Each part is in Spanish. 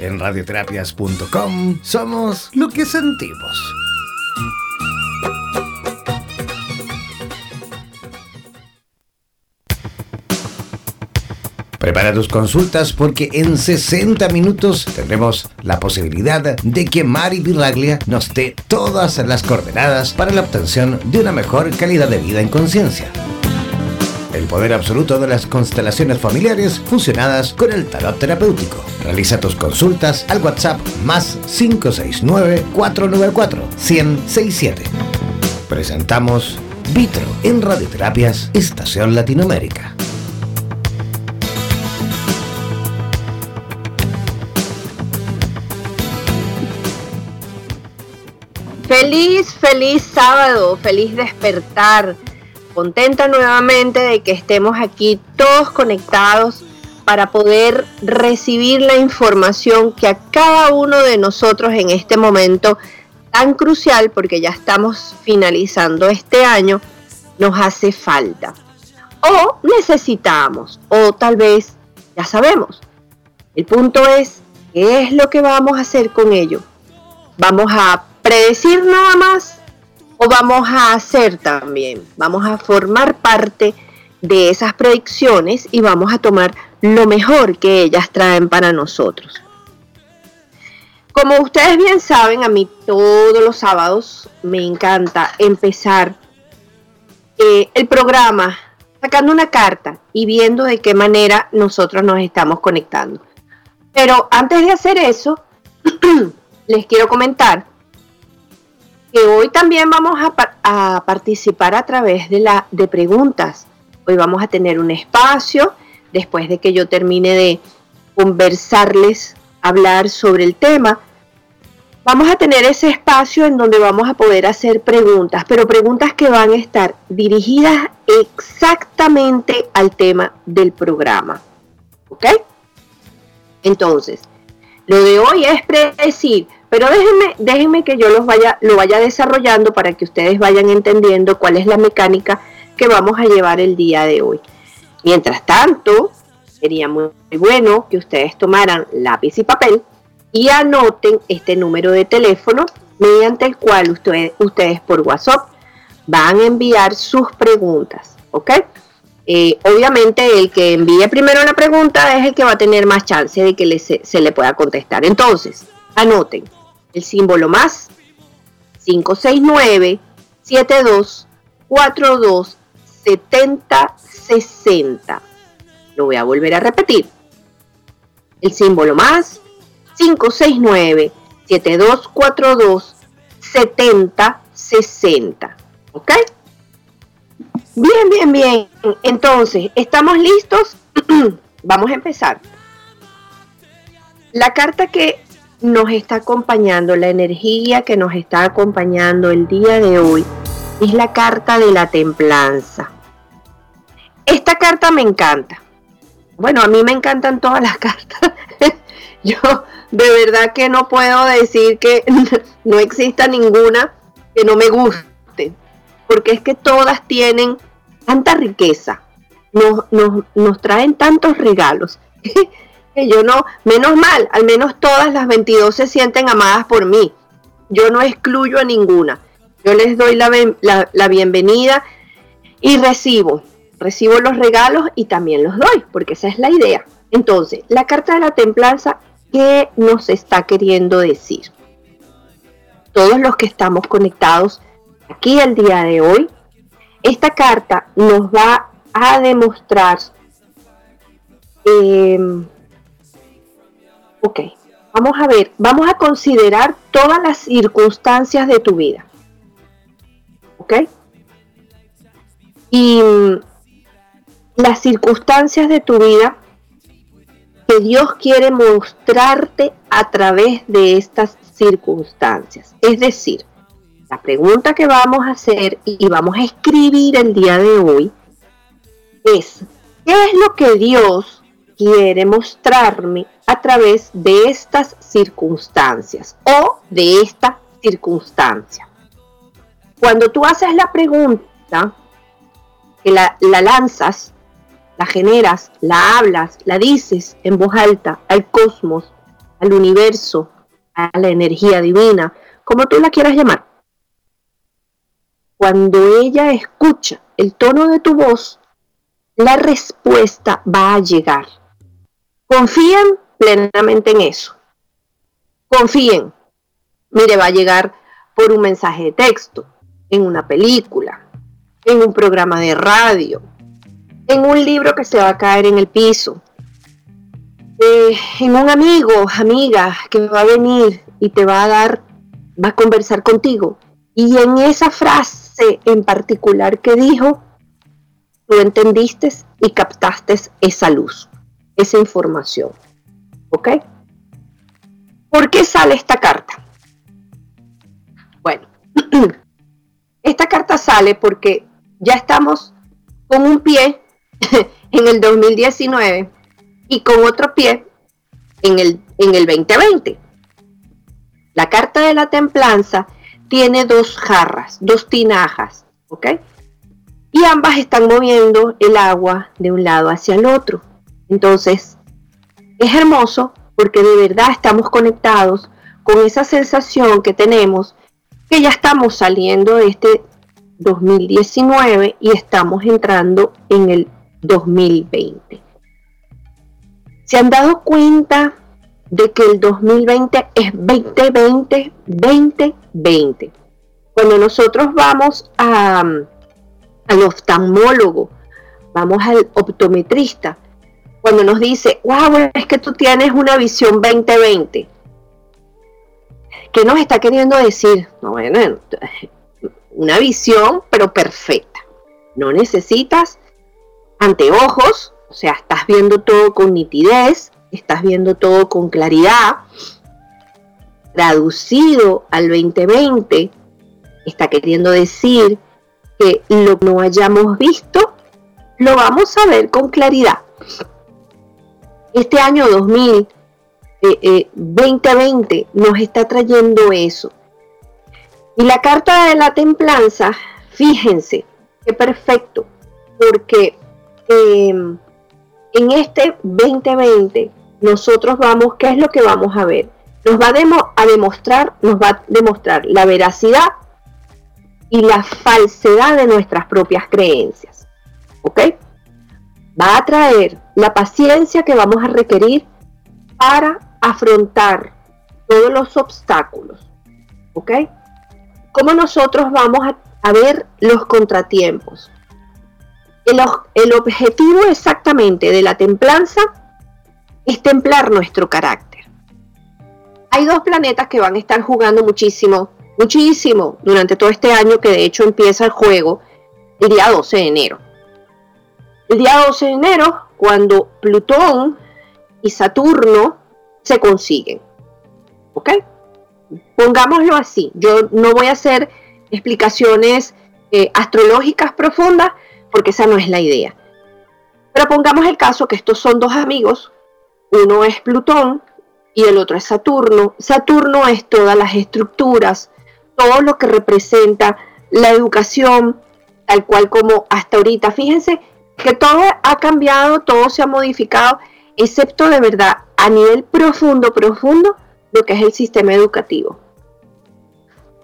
En radioterapias.com somos lo que sentimos. Prepara tus consultas porque en 60 minutos tendremos la posibilidad de que Mari Viraglia nos dé todas las coordenadas para la obtención de una mejor calidad de vida en conciencia. El poder absoluto de las constelaciones familiares fusionadas con el tarot terapéutico. Realiza tus consultas al WhatsApp más 569-494-1067. Presentamos Vitro en Radioterapias Estación Latinoamérica. Feliz, feliz sábado, feliz despertar. Contenta nuevamente de que estemos aquí todos conectados para poder recibir la información que a cada uno de nosotros en este momento tan crucial, porque ya estamos finalizando este año, nos hace falta. O necesitamos, o tal vez ya sabemos. El punto es, ¿qué es lo que vamos a hacer con ello? Vamos a predecir nada más o vamos a hacer también, vamos a formar parte de esas predicciones y vamos a tomar lo mejor que ellas traen para nosotros. Como ustedes bien saben, a mí todos los sábados me encanta empezar eh, el programa sacando una carta y viendo de qué manera nosotros nos estamos conectando. Pero antes de hacer eso, les quiero comentar que hoy también vamos a, participar a través de, la, de preguntas. Hoy vamos a tener un espacio después de que yo termine de conversarles, hablar sobre el tema. Vamos a tener ese espacio en donde vamos a poder hacer preguntas, pero preguntas que van a estar dirigidas exactamente al tema del programa. ¿Ok? Entonces, lo de hoy es predecir pero déjenme, déjenme que yo los vaya, lo vaya desarrollando para que ustedes vayan entendiendo cuál es la mecánica que vamos a llevar el día de hoy. Mientras tanto, sería muy, bueno que ustedes tomaran lápiz y papel y anoten este número de teléfono mediante el cual ustedes, ustedes por WhatsApp van a enviar sus preguntas, ¿ok? Eh, obviamente el que envíe primero la pregunta es el que va a tener más chance de que se le pueda contestar. Entonces, anoten el símbolo más 569 72 42 70 60. Lo voy a volver a repetir. El símbolo más 569 7242 70 60. ¿Ok? Bien, bien, bien. Entonces, ¿estamos listos? Vamos a empezar. La carta que nos está acompañando, la energía que nos está acompañando el día de hoy es la carta de la templanza. Esta carta me encanta. Bueno, a mí me encantan todas las cartas. Yo de verdad que no puedo decir que no exista ninguna que no me guste, porque es que todas tienen tanta riqueza, nos, nos traen tantos regalos que yo no, menos mal, al menos todas las 22 se sienten amadas por mí. Yo no excluyo a ninguna. Yo les doy la, la, bienvenida y recibo, recibo los regalos y también los doy, porque esa es la idea. Entonces, la carta de la templanza, ¿qué nos está queriendo decir? Todos los que estamos conectados aquí el día de hoy, esta carta nos va a demostrar eh, Ok, vamos a ver, vamos a considerar todas las circunstancias de tu vida. ¿Ok? Y las circunstancias de tu vida que Dios quiere mostrarte a través de estas circunstancias. Es decir, la pregunta que vamos a hacer y vamos a escribir el día de hoy es, ¿qué es lo que Dios quiere mostrarme a través de estas circunstancias o de esta circunstancia. Cuando tú haces la pregunta, que la, lanzas, la generas, la hablas, la dices en voz alta al cosmos, al universo, a la energía divina, como tú la quieras llamar. Cuando ella escucha el tono de tu voz, la respuesta va a llegar. Confíen plenamente en eso. Confíen. Mire, va a llegar por un mensaje de texto, en una película, en un programa de radio, en un libro que se va a caer en el piso, eh, en un amigo, amiga que va a venir y te va a dar, va a conversar contigo. Y en esa frase en particular que dijo, tú entendiste y captaste esa luz, esa información. ¿Ok? ¿Por qué sale esta carta? Bueno, esta carta sale porque ya estamos con un pie en el 2019 y con otro pie en el, en el 2020. La carta de la templanza tiene dos jarras, dos tinajas, ¿ok? Y ambas están moviendo el agua de un lado hacia el otro. Entonces, es hermoso porque de verdad estamos conectados con esa sensación que tenemos que ya estamos saliendo de este 2019 y estamos entrando en el 2020. ¿Se han dado cuenta de que el 2020 es 2020, 2020? Cuando nosotros vamos a, al oftalmólogo, vamos al optometrista, cuando nos dice, wow, es que tú tienes una visión 2020. ¿Qué nos está queriendo decir? No, bueno, una visión, pero perfecta. No necesitas anteojos, o sea, estás viendo todo con nitidez, estás viendo todo con claridad. Traducido al 2020, está queriendo decir que lo que no hayamos visto, lo vamos a ver con claridad. Este año 2000, 2020 eh, eh, nos está trayendo eso. Y la carta de la templanza, fíjense, qué perfecto, porque em, en este 2020 nosotros vamos, ¿qué es lo que vamos a ver? Nos va a, demostrar, nos va a demostrar la veracidad y la falsedad de nuestras propias creencias. ¿Ok? Va a traer la paciencia que vamos a requerir para afrontar todos los obstáculos. ¿Ok? ¿Cómo nosotros vamos a, ver los contratiempos? El, objetivo exactamente de la templanza es templar nuestro carácter. Hay dos planetas que van a estar jugando muchísimo, muchísimo durante todo este año, que de hecho empieza el juego el día 12 de enero. El día 12 de enero, cuando Plutón y Saturno se consiguen. ¿Ok? Pongámoslo así. Yo no voy a hacer explicaciones eh, astrológicas profundas porque esa no es la idea. Pero pongamos el caso que estos son dos amigos. Uno es Plutón y el otro es Saturno. Saturno es todas las estructuras, todo lo que representa la educación, tal cual como hasta ahorita. Fíjense que todo ha cambiado, todo se ha modificado, excepto de verdad a nivel profundo, profundo, lo que es el sistema educativo.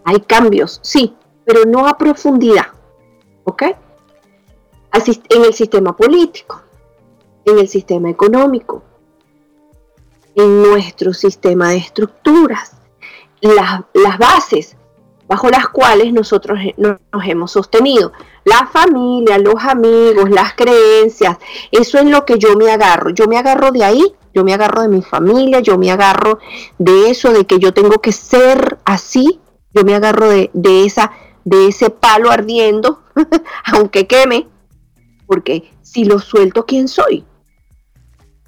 Hay cambios, sí, pero no a profundidad, ¿ok? En el sistema político, en el sistema económico, en nuestro sistema de estructuras, las, las bases bajo las cuales nosotros nos hemos sostenido. La familia, los amigos, las creencias, eso es lo que yo me agarro. Yo me agarro de ahí, yo me agarro de mi familia, yo me agarro de eso, de que yo tengo que ser así, yo me agarro de, esa, de ese palo ardiendo, aunque queme, porque si lo suelto, ¿quién soy?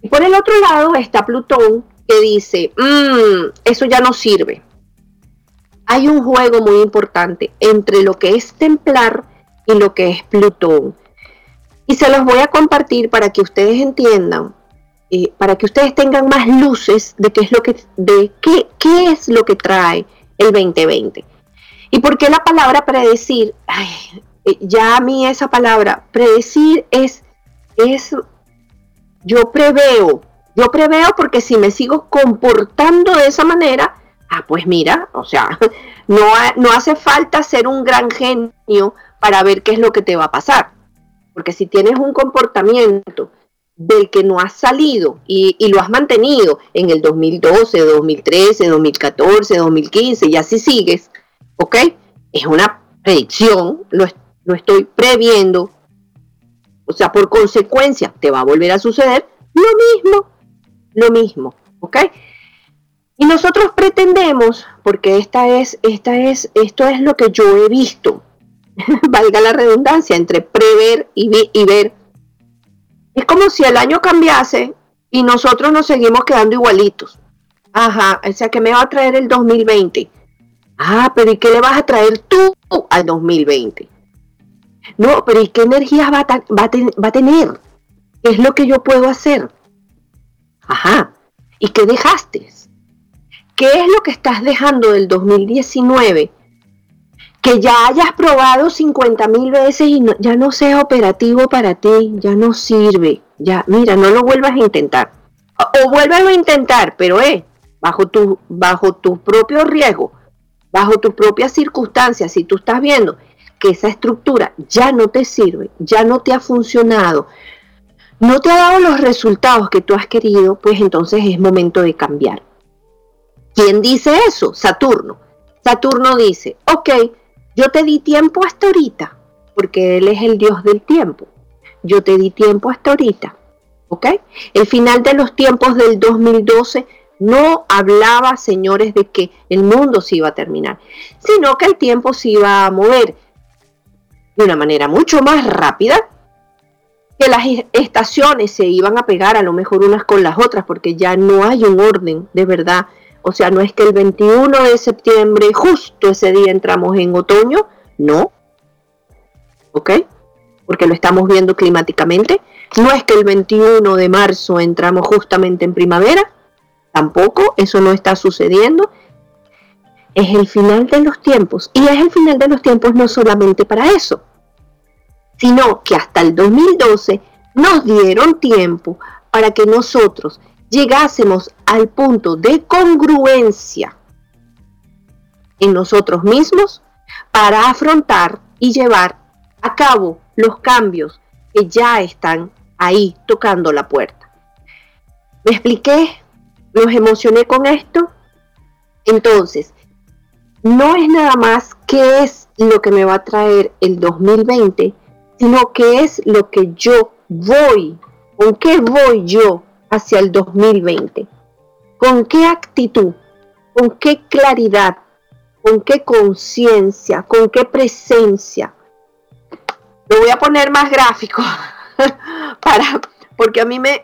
Y por el otro lado está Plutón que dice, mm, eso ya no sirve hay un juego muy importante entre lo que es templar y lo que es Plutón. Y se los voy a compartir para que ustedes entiendan, eh, para que ustedes tengan más luces de qué es lo que, de qué, qué es lo que trae el 2020. Y por qué la palabra predecir, ya a mí esa palabra, predecir es, es, yo preveo, Yo preveo porque si me sigo comportando de esa manera, ah, pues mira, o sea, no, no hace falta ser un gran genio para ver qué es lo que te va a pasar. Porque si tienes un comportamiento del que no has salido y, lo has mantenido en el 2012, 2013, 2014, 2015 y así sigues, ¿ok? Es una predicción, lo, lo estoy previendo. O sea, por consecuencia, te va a volver a suceder lo mismo, lo mismo, ¿ok? Y nosotros pretendemos, porque esta es, esta es, esto es lo que yo he visto, valga la redundancia, entre prever y, y ver es como si el año cambiase y nosotros nos seguimos quedando igualitos. Ajá, o sea, que me va a traer el 2020? Ah, pero ¿y qué le vas a traer tú al 2020? No, pero ¿y qué energías va a, va tener? ¿Qué es lo que yo puedo hacer? Ajá, ¿y qué dejaste? ¿Qué es lo que estás dejando del 2019 que ya hayas probado 50 mil veces y ya no sea operativo para ti, ya no sirve, ya, mira, no lo vuelvas a intentar. O, o a intentar, pero eh, bajo tu, bajo tu propio riesgo, bajo tus propias circunstancias, si tú estás viendo que esa estructura ya no te sirve, ya no te ha funcionado, no te ha dado los resultados que tú has querido, pues entonces es momento de cambiar. ¿Quién dice eso? Saturno. Saturno dice, ok, yo te di tiempo hasta ahorita, porque Él es el Dios del tiempo. Yo te di tiempo hasta ahorita. ¿Ok? El final de los tiempos del 2012 no hablaba, señores, de que el mundo se iba a terminar, sino que el tiempo se iba a mover de una manera mucho más rápida, que las estaciones se iban a pegar a lo mejor unas con las otras, porque ya no hay un orden de verdad o sea, no es que el 21 de septiembre, justo ese día entramos en otoño, no. ¿Ok? Porque lo estamos viendo climáticamente. No es que el 21 de marzo entramos justamente en primavera, tampoco, eso no está sucediendo. Es el final de los tiempos. Y es el final de los tiempos no solamente para eso, sino que hasta el 2012 nos dieron tiempo para que nosotros llegásemos al punto de congruencia en nosotros mismos para afrontar y llevar a cabo los cambios que ya están ahí tocando la puerta. ¿Me expliqué? ¿Los emocioné con esto? Entonces, no es nada más qué es lo que me va a traer el 2020, sino qué es lo que yo voy, con qué voy yo hacia el 2020? ¿Con qué actitud? ¿Con qué claridad? ¿Con qué conciencia? ¿Con qué presencia? Lo voy a poner más gráfico para porque a mí me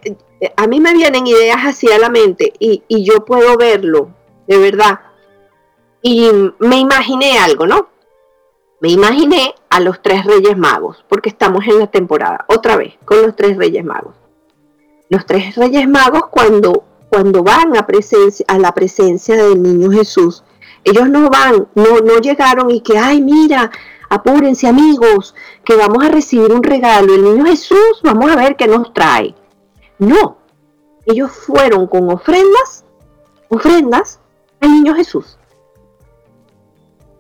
a mí me vienen ideas así a la mente y, y yo puedo verlo, de verdad. Y me imaginé algo, ¿no? Me imaginé a los tres Reyes Magos, porque estamos en la temporada, otra vez, con los tres Reyes Magos los tres reyes magos cuando, cuando van a, presencia, a la presencia del niño Jesús, ellos no van, no, no llegaron y que, ay, mira, apúrense amigos, que vamos a recibir un regalo, el niño Jesús, vamos a ver qué nos trae. No, ellos fueron con ofrendas, ofrendas al niño Jesús.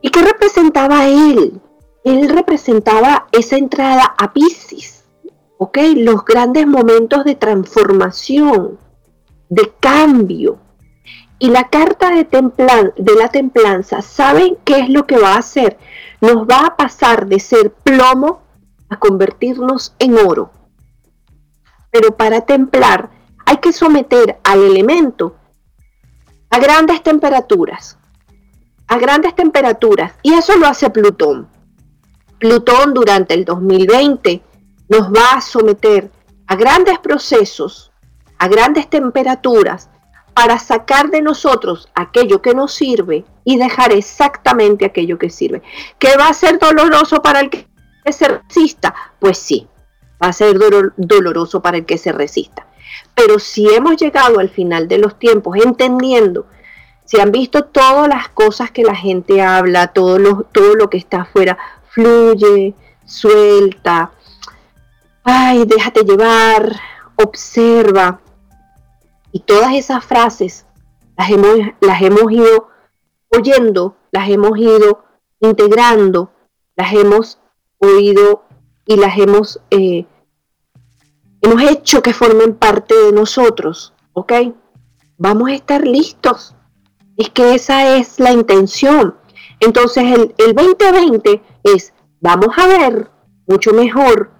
¿Y qué representaba él? Él representaba esa entrada a Pisces ¿ok? Los grandes momentos de transformación, de cambio. Y la carta de, de la templanza, ¿saben qué es lo que va a hacer? Nos va a pasar de ser plomo a convertirnos en oro. Pero para templar hay que someter al elemento a grandes temperaturas. A grandes temperaturas. Y eso lo hace Plutón. Plutón durante el 2020 nos va a someter a grandes procesos, a grandes temperaturas, para sacar de nosotros aquello que nos sirve y dejar exactamente aquello que sirve. ¿Qué va a ser doloroso para el que se resista? Pues sí, va a ser doloroso para el que se resista. Pero si hemos llegado al final de los tiempos entendiendo, si han visto todas las cosas que la gente habla, todo lo, todo lo que está afuera, fluye, suelta, ay, déjate llevar, observa. Y todas esas frases las hemos, las hemos ido oyendo, las hemos ido integrando, las hemos oído y las hemos, eh, hemos hecho que formen parte de nosotros, ¿ok? Vamos a estar listos. Es que esa es la intención. Entonces el, el 2020 es, vamos a ver mucho mejor,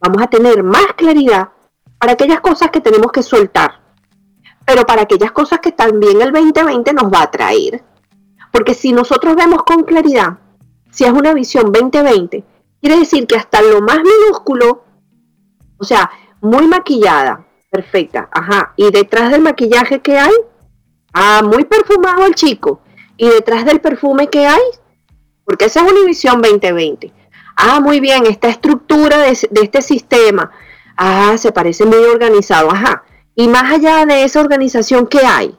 vamos a tener más claridad para aquellas cosas que tenemos que soltar, pero para aquellas cosas que también el 2020 nos va a traer. Porque si nosotros vemos con claridad, si es una visión 2020, quiere decir que hasta lo más minúsculo, o sea, muy maquillada, perfecta, ajá, y detrás del maquillaje que hay, ah, muy perfumado el chico, y detrás del perfume que hay, porque esa es una visión 2020. Ah, muy bien, esta estructura de, de este sistema, ah, se parece muy organizado, ajá. Y más allá de esa organización, ¿qué hay?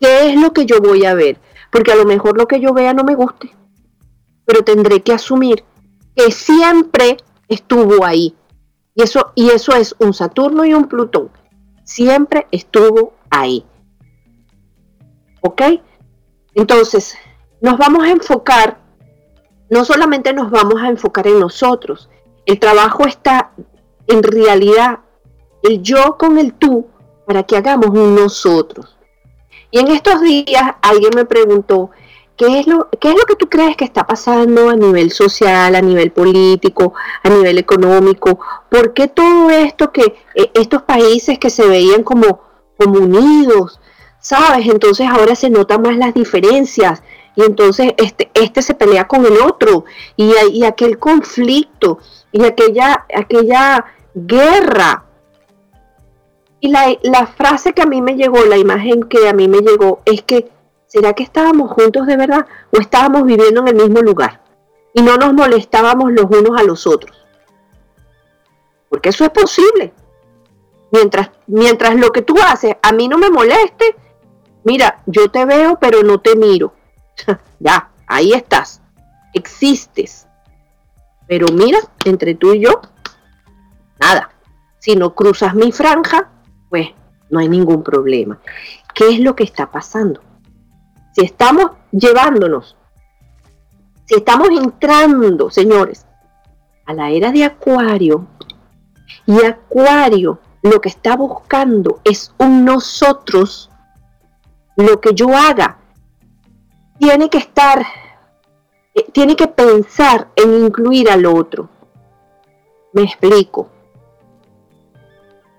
¿Qué es lo que yo voy a ver? Porque a lo mejor lo que yo vea no me guste, pero tendré que asumir que siempre estuvo ahí. Y eso, y eso es un Saturno y un Plutón. Siempre estuvo ahí. ¿Ok? Entonces, nos vamos a enfocar, no solamente nos vamos a enfocar en nosotros, el trabajo está en realidad el yo con el tú para que hagamos nosotros. Y en estos días alguien me preguntó, ¿qué es, lo, ¿qué es lo que tú crees que está pasando a nivel social, a nivel político, a nivel económico? ¿Por qué todo esto que eh, estos países que se veían como, como unidos, sabes? Entonces ahora se notan más las diferencias y entonces este, este se pelea con el otro y, aquel conflicto y aquella, aquella guerra y la, frase que a mí me llegó, la imagen que a mí me llegó, es que, ¿será que estábamos juntos de verdad o estábamos viviendo en el mismo lugar? Y no nos molestábamos los unos a los otros. Porque eso es posible. Mientras, mientras lo que tú haces a mí no me moleste, mira, yo te veo pero no te miro. ya, ahí estás. Existes. Pero mira, entre tú y yo, nada. Si no cruzas mi franja, pues no hay ningún problema. ¿Qué es lo que está pasando? Si estamos llevándonos, si estamos entrando, señores, a la era de Acuario, y Acuario lo que está buscando es un nosotros, lo que yo haga, tiene que estar, eh, tiene que pensar en incluir al otro. Me explico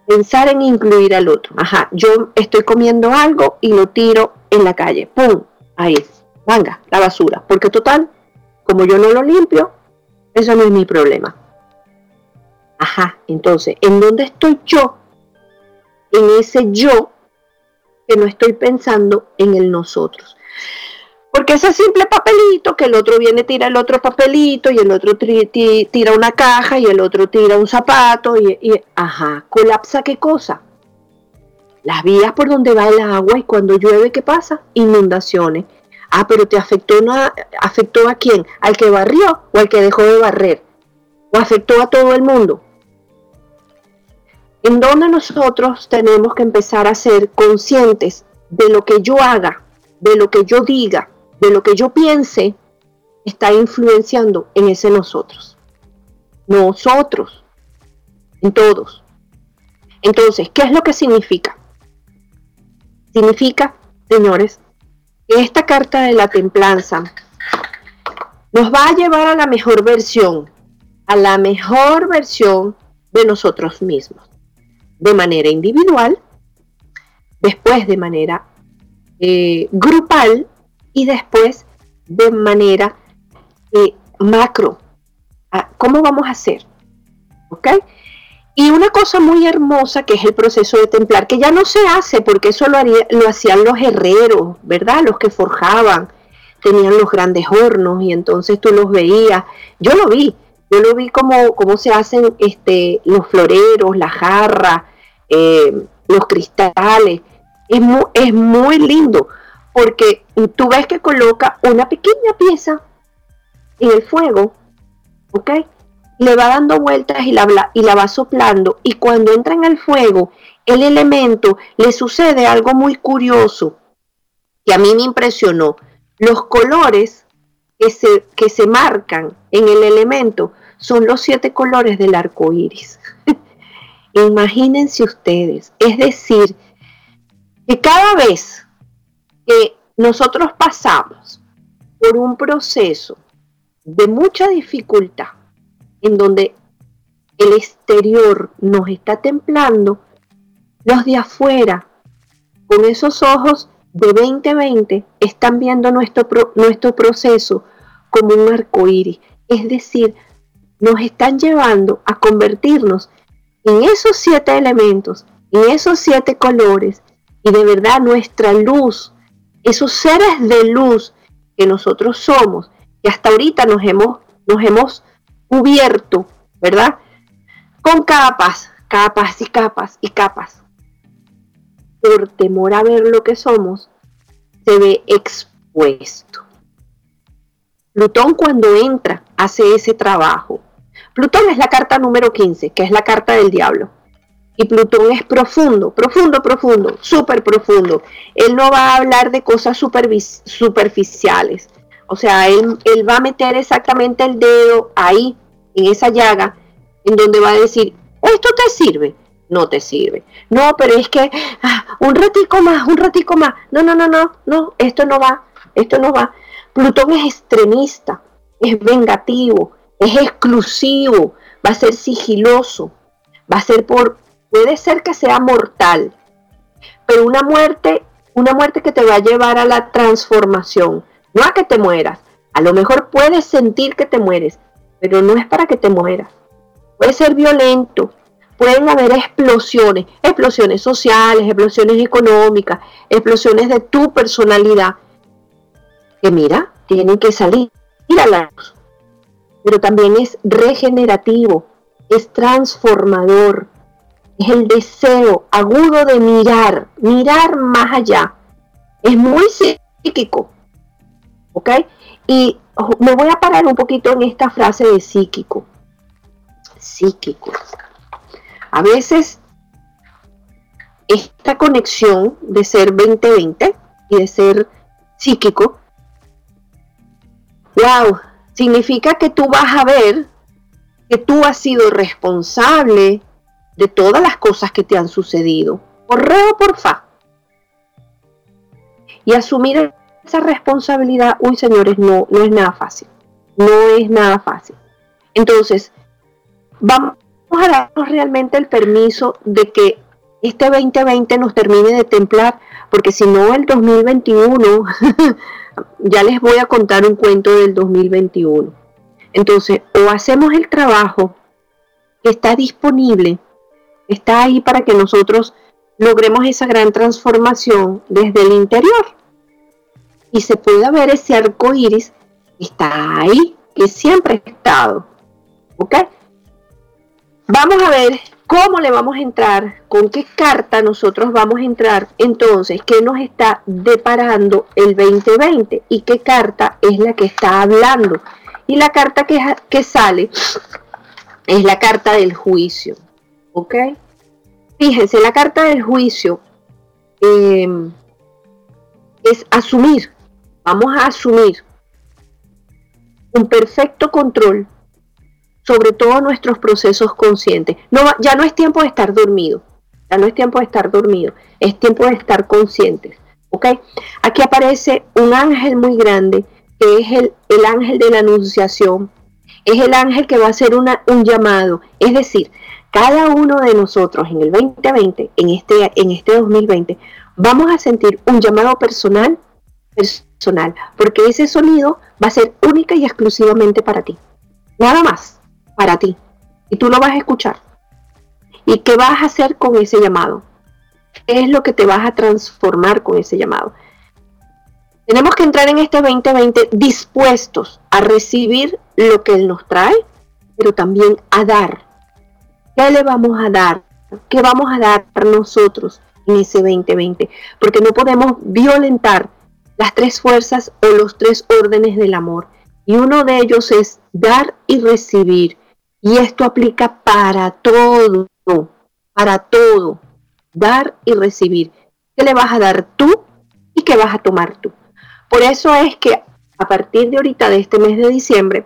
pensar en incluir al otro. Ajá, yo estoy comiendo algo y lo tiro en la calle. ¡Pum! Ahí, venga, la basura. Porque total, como yo no lo limpio, eso no es mi problema. Ajá, entonces, ¿en dónde estoy yo? En ese yo que no estoy pensando en el nosotros. Porque ese simple papelito, que el otro viene, tira el otro papelito, y el otro tira una caja, y el otro tira un zapato, y, ajá, colapsa qué cosa? Las vías por donde va el agua y cuando llueve, ¿qué pasa? Inundaciones. Ah, pero te afectó, afectó a quién? ¿Al que barrió o al que dejó de barrer? ¿O afectó a todo el mundo? En donde nosotros tenemos que empezar a ser conscientes de lo que yo haga, de lo que yo diga, de lo que yo piense está influenciando en ese nosotros. Nosotros, en todos. Entonces, ¿qué es lo que significa? Significa, señores, que esta carta de la templanza nos va a llevar a la mejor versión, a la mejor versión de nosotros mismos, de manera individual, después de manera eh, grupal y después de manera eh, macro. Ah, ¿Cómo vamos a hacer? ¿Ok? Y una cosa muy hermosa que es el proceso de templar, que ya no se hace porque eso lo, lo hacían los herreros, ¿verdad? Los que forjaban, tenían los grandes hornos y entonces tú los veías. Yo lo vi, yo lo vi como, se hacen este, los floreros, la jarra, eh, los cristales. Es muy, es muy lindo porque tú ves que coloca una pequeña pieza en el fuego, ¿ok? Le va dando vueltas y la, y la va soplando y cuando entra en el fuego, el elemento, le sucede algo muy curioso que a mí me impresionó. Los colores que se, que se marcan en el elemento son los siete colores del arco iris. Imagínense ustedes, es decir, que cada vez que nosotros pasamos por un proceso de mucha dificultad, en donde el exterior nos está templando, los de afuera, con esos ojos de 2020, están viendo nuestro, nuestro proceso como un arco iris. Es decir, nos están llevando a convertirnos en esos siete elementos, en esos siete colores, y de verdad nuestra luz, esos seres de luz que nosotros somos, que hasta ahorita nos hemos, nos hemos cubierto, ¿verdad? Con capas, capas y capas y capas. Por temor a ver lo que somos, se ve expuesto. Plutón cuando entra hace ese trabajo. Plutón es la carta número 15, que es la carta del diablo. Y Plutón es profundo, profundo, profundo, súper profundo. Él no va a hablar de cosas superficiales. O sea, él, va a meter exactamente el dedo ahí, en esa llaga, en donde va a decir, ¿esto te sirve? No te sirve. No, pero es que ah, un ratico más, un ratico más. No, no, no, no, no, esto no va, esto no va. Plutón es extremista, es vengativo, es exclusivo, va a ser sigiloso, va a ser por puede ser que sea mortal, pero una muerte, una muerte que te va a llevar a la transformación, no a que te mueras. A lo mejor puedes sentir que te mueres, pero no es para que te mueras. Puede ser violento, pueden haber explosiones, explosiones sociales, explosiones económicas, explosiones de tu personalidad, que mira, tienen que salir a la luz. Pero también es regenerativo, es transformador, es el deseo agudo de mirar, mirar más allá. Es muy psíquico. ¿Ok? Y me voy a parar un poquito en esta frase de psíquico. Psíquico. A veces esta conexión de ser 2020 y de ser psíquico, wow, significa que tú vas a ver que tú has sido responsable de todas las cosas que te han sucedido, por re o por fa. Y asumir esa responsabilidad, uy señores, no, no es nada fácil. No es nada fácil. Entonces, vamos a darnos realmente el permiso de que este 2020 nos termine de templar, porque si no, el 2021, ya les voy a contar un cuento del 2021. Entonces, o hacemos el trabajo que está disponible está ahí para que nosotros logremos esa gran transformación desde el interior. Y se puede ver ese arco iris está ahí, que siempre ha estado. ¿Ok? Vamos a ver cómo le vamos a entrar, con qué carta nosotros vamos a entrar. Entonces, ¿qué nos está deparando el 2020? ¿Y qué carta es la que está hablando? Y la carta que, sale es la carta del juicio. ¿Ok? Fíjense, la carta del juicio em, es asumir, vamos a asumir un perfecto control sobre todos nuestros procesos conscientes. No, ya no es tiempo de estar dormido, ya no es tiempo de estar dormido, es tiempo de estar conscientes. ¿ok? Aquí aparece un ángel muy grande, que es el, el ángel de la anunciación, es el ángel que va a hacer una, un llamado, es decir, cada uno de nosotros en el 2020, en este, en este 2020, vamos a sentir un llamado personal, personal, porque ese sonido va a ser única y exclusivamente para ti. Nada más, para ti. Y tú lo vas a escuchar. ¿Y qué vas a hacer con ese llamado? ¿Qué es lo que te vas a transformar con ese llamado? Tenemos que entrar en este 2020 dispuestos a recibir lo que Él nos trae, pero también a dar ¿Qué le vamos a dar? ¿Qué vamos a dar nosotros en ese 2020? Porque no podemos violentar las tres fuerzas o los tres órdenes del amor. Y uno de ellos es dar y recibir. Y esto aplica para todo, para todo. dar y recibir. ¿Qué le vas a dar tú y qué vas a tomar tú? Por eso es que a partir de ahorita, de este mes de diciembre,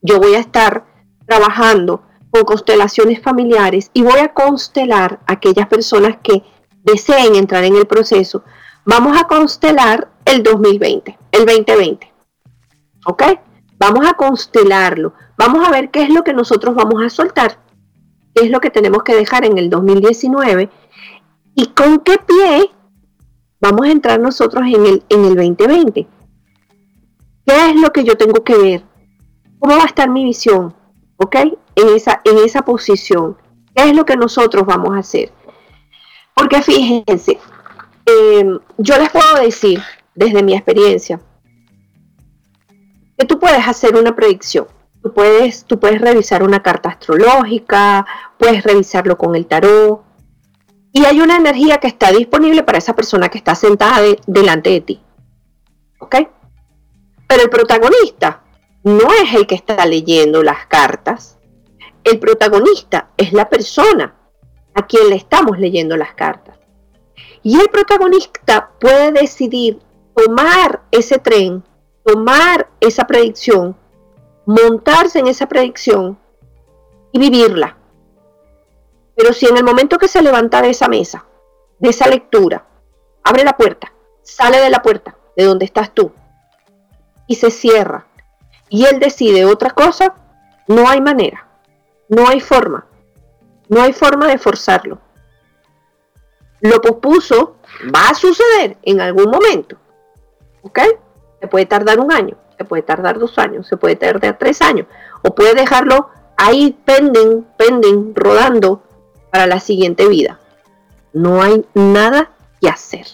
yo voy a estar trabajando con constelaciones familiares y voy a constelar a aquellas personas que deseen entrar en el proceso. Vamos a constelar el 2020, el 2020. ¿Ok? Vamos a constelarlo. Vamos a ver qué es lo que nosotros vamos a soltar, qué es lo que tenemos que dejar en el 2019 y con qué pie vamos a entrar nosotros en el, en el 2020. ¿Qué es lo que yo tengo que ver? ¿Cómo va a estar mi visión? ¿Ok? En esa, en esa posición. ¿Qué es lo que nosotros vamos a hacer? Porque fíjense, eh, yo les puedo decir desde mi experiencia que tú puedes hacer una predicción. Tú puedes, tú puedes revisar una carta astrológica, puedes revisarlo con el tarot. Y hay una energía que está disponible para esa persona que está sentada delante de ti. ¿Ok? Pero el protagonista no es el que está leyendo las cartas. El protagonista es la persona a quien le estamos leyendo las cartas. Y el protagonista puede decidir tomar ese tren, tomar esa predicción, montarse en esa predicción y vivirla. Pero si en el momento que se levanta de esa mesa, de esa lectura, abre la puerta, sale de la puerta, de donde estás tú, y se cierra, y él decide otra cosa, no hay manera, no hay forma, no hay forma de forzarlo. Lo pospuso, va a suceder en algún momento, ¿ok? Se puede tardar un año, se puede tardar dos años, se puede tardar tres años, o puede dejarlo ahí penden, penden, rodando para la siguiente vida. No hay nada que hacer.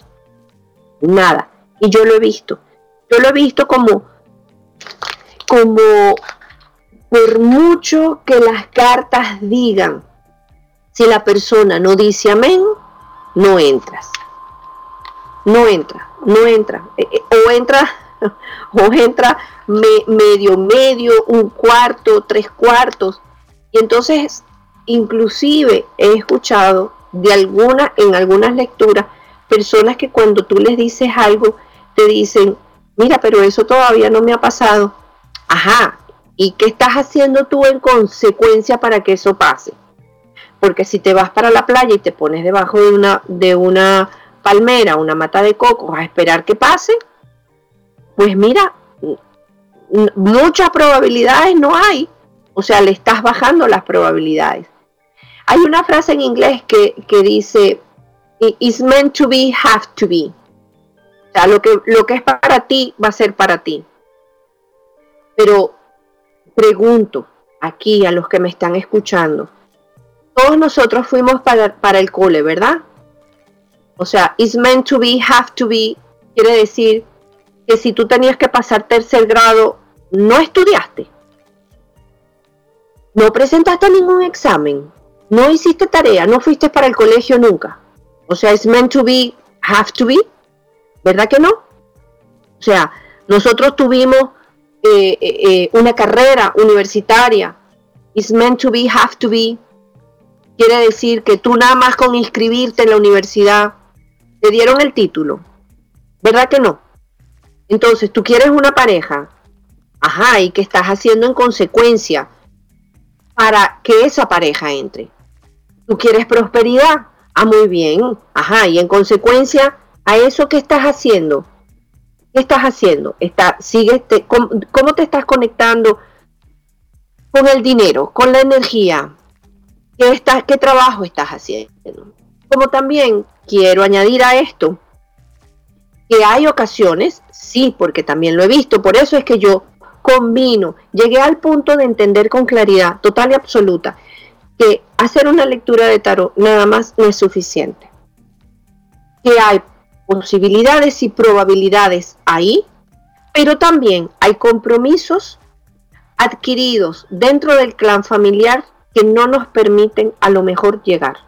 Nada. Y yo lo he visto. Yo lo he visto como, como por mucho que las cartas digan, si la persona no dice amén, no entras. No entra, no entra. Eh, eh, o entra o entra medio, medio, un cuarto, tres cuartos. Y entonces, inclusive he escuchado de alguna, en algunas lecturas, personas que cuando tú les dices algo, te dicen, mira, pero eso todavía no me ha pasado. Ajá, ¿y qué estás haciendo tú en consecuencia para que eso pase? Porque si te vas para la playa y te pones debajo de una, de una palmera, una mata de coco, a esperar que pase, pues mira, muchas probabilidades no hay. O sea, le estás bajando las probabilidades. Hay una frase en inglés que, dice, it's meant to be, have to be. O sea, lo que, lo que es para ti va a ser para ti. Pero pregunto aquí a los que me están escuchando, todos nosotros fuimos para, para el cole, ¿verdad? O sea, it's meant to be, have to be, quiere decir que si tú tenías que pasar tercer grado, no estudiaste. No presentaste ningún examen. No hiciste tarea. No fuiste para el colegio nunca. O sea, es meant to be, have to be. ¿Verdad que no? O sea, nosotros tuvimos eh, eh, eh, una carrera universitaria. It's meant to be, have to be. Quiere decir que tú nada más con inscribirte en la universidad te dieron el título. ¿Verdad que no? Entonces, tú quieres una pareja, ajá, ¿y qué estás haciendo en consecuencia para que esa pareja entre? Tú quieres prosperidad, ah, muy bien, ajá, y en consecuencia a eso que estás haciendo, ¿qué estás haciendo? Está, sigue, ¿cómo, te estás conectando con el dinero, con la energía? ¿Qué, estás, ¿Qué trabajo estás haciendo? Como también quiero añadir a esto que hay ocasiones Sí, porque también lo he visto. Por eso es que yo combino, llegué al punto de entender con claridad total y absoluta que hacer una lectura de tarot nada más no es suficiente. Que hay posibilidades y probabilidades ahí, pero también hay compromisos adquiridos dentro del clan familiar que no nos permiten a lo mejor llegar.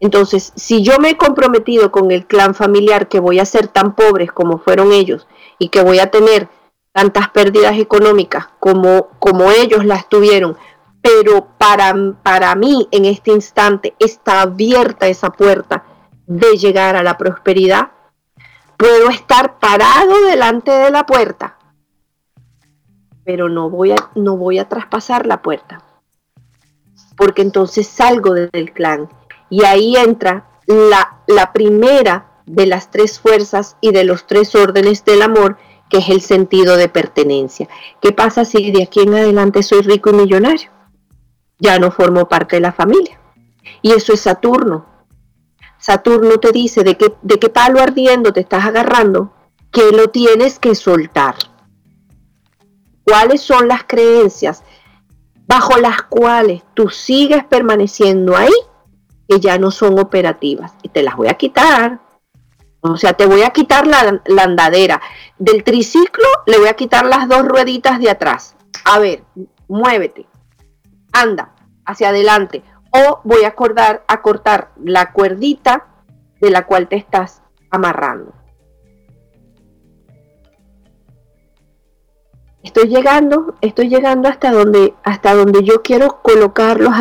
Entonces, si yo me he comprometido con el clan familiar que voy a ser tan pobres como fueron ellos y que voy a tener tantas pérdidas económicas como, como ellos las tuvieron, pero para, para mí en este instante está abierta esa puerta de llegar a la prosperidad. Puedo estar parado delante de la puerta, pero no voy a, no voy a traspasar la puerta, porque entonces salgo del clan y ahí entra la, la primera de las tres fuerzas y de los tres órdenes del amor, que es el sentido de pertenencia. ¿Qué pasa si de aquí en adelante soy rico y millonario? Ya no formo parte de la familia. Y eso es Saturno. Saturno te dice de qué, de qué palo ardiendo te estás agarrando, que lo tienes que soltar. ¿Cuáles son las creencias bajo las cuales tú sigues permaneciendo ahí que ya no son operativas? Y te las voy a quitar o sea, te voy a quitar la, andadera. Del triciclo le voy a quitar las dos rueditas de atrás. A ver, muévete. Anda hacia adelante. O voy a, acordar, a cortar la cuerdita de la cual te estás amarrando. Estoy llegando, estoy llegando hasta donde, hasta donde yo quiero colocarlos,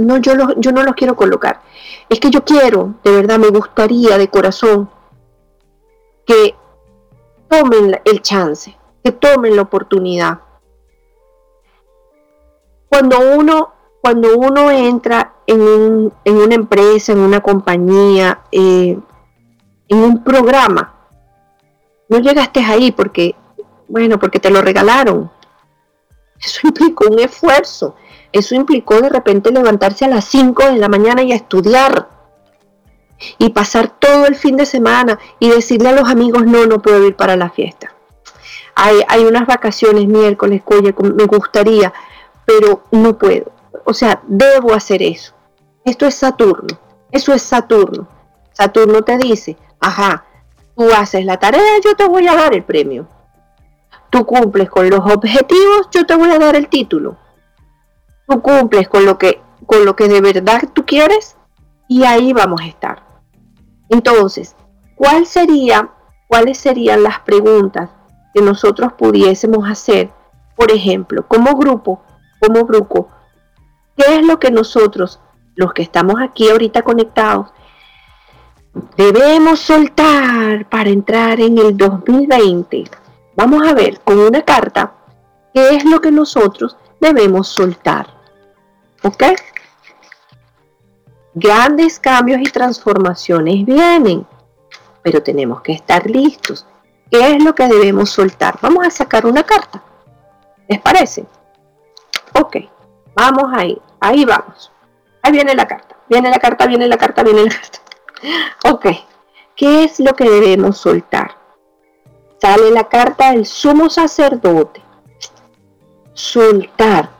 no, yo, yo no los quiero colocar. Es que yo quiero, de verdad, me gustaría de corazón que tomen el chance, que tomen la oportunidad. Cuando uno, cuando uno entra en, en una empresa, en una compañía, eh, en un programa, no llegaste ahí porque, bueno, porque te lo regalaron. Eso implicó un esfuerzo. Eso implicó de repente levantarse a las 5 de la mañana y a estudiar. Y pasar todo el fin de semana y decirle a los amigos, no, no puedo ir para la fiesta. Hay, hay unas vacaciones miércoles, oye, me gustaría, pero no puedo. O sea, debo hacer eso. Esto es Saturno. Eso es Saturno. Saturno te dice, ajá, tú haces la tarea, yo te voy a dar el premio. Tú cumples con los objetivos, yo te voy a dar el título tú cumples con lo que, con lo que de verdad tú quieres y ahí vamos a estar. Entonces, ¿cuál ¿cuáles serían las preguntas que nosotros pudiésemos hacer? Por ejemplo, como grupo, como grupo, ¿qué es lo que nosotros, los que estamos aquí ahorita conectados, debemos soltar para entrar en el 2020? Vamos a ver con una carta qué es lo que nosotros debemos soltar. ¿Ok? Grandes cambios y transformaciones vienen, pero tenemos que estar listos. ¿Qué es lo que debemos soltar? Vamos a sacar una carta. ¿Les parece? Ok, vamos ahí, ahí vamos. Ahí viene la carta, viene la carta, viene la carta, viene la carta. Ok, ¿qué es lo que debemos soltar? Sale la carta del sumo sacerdote. Soltar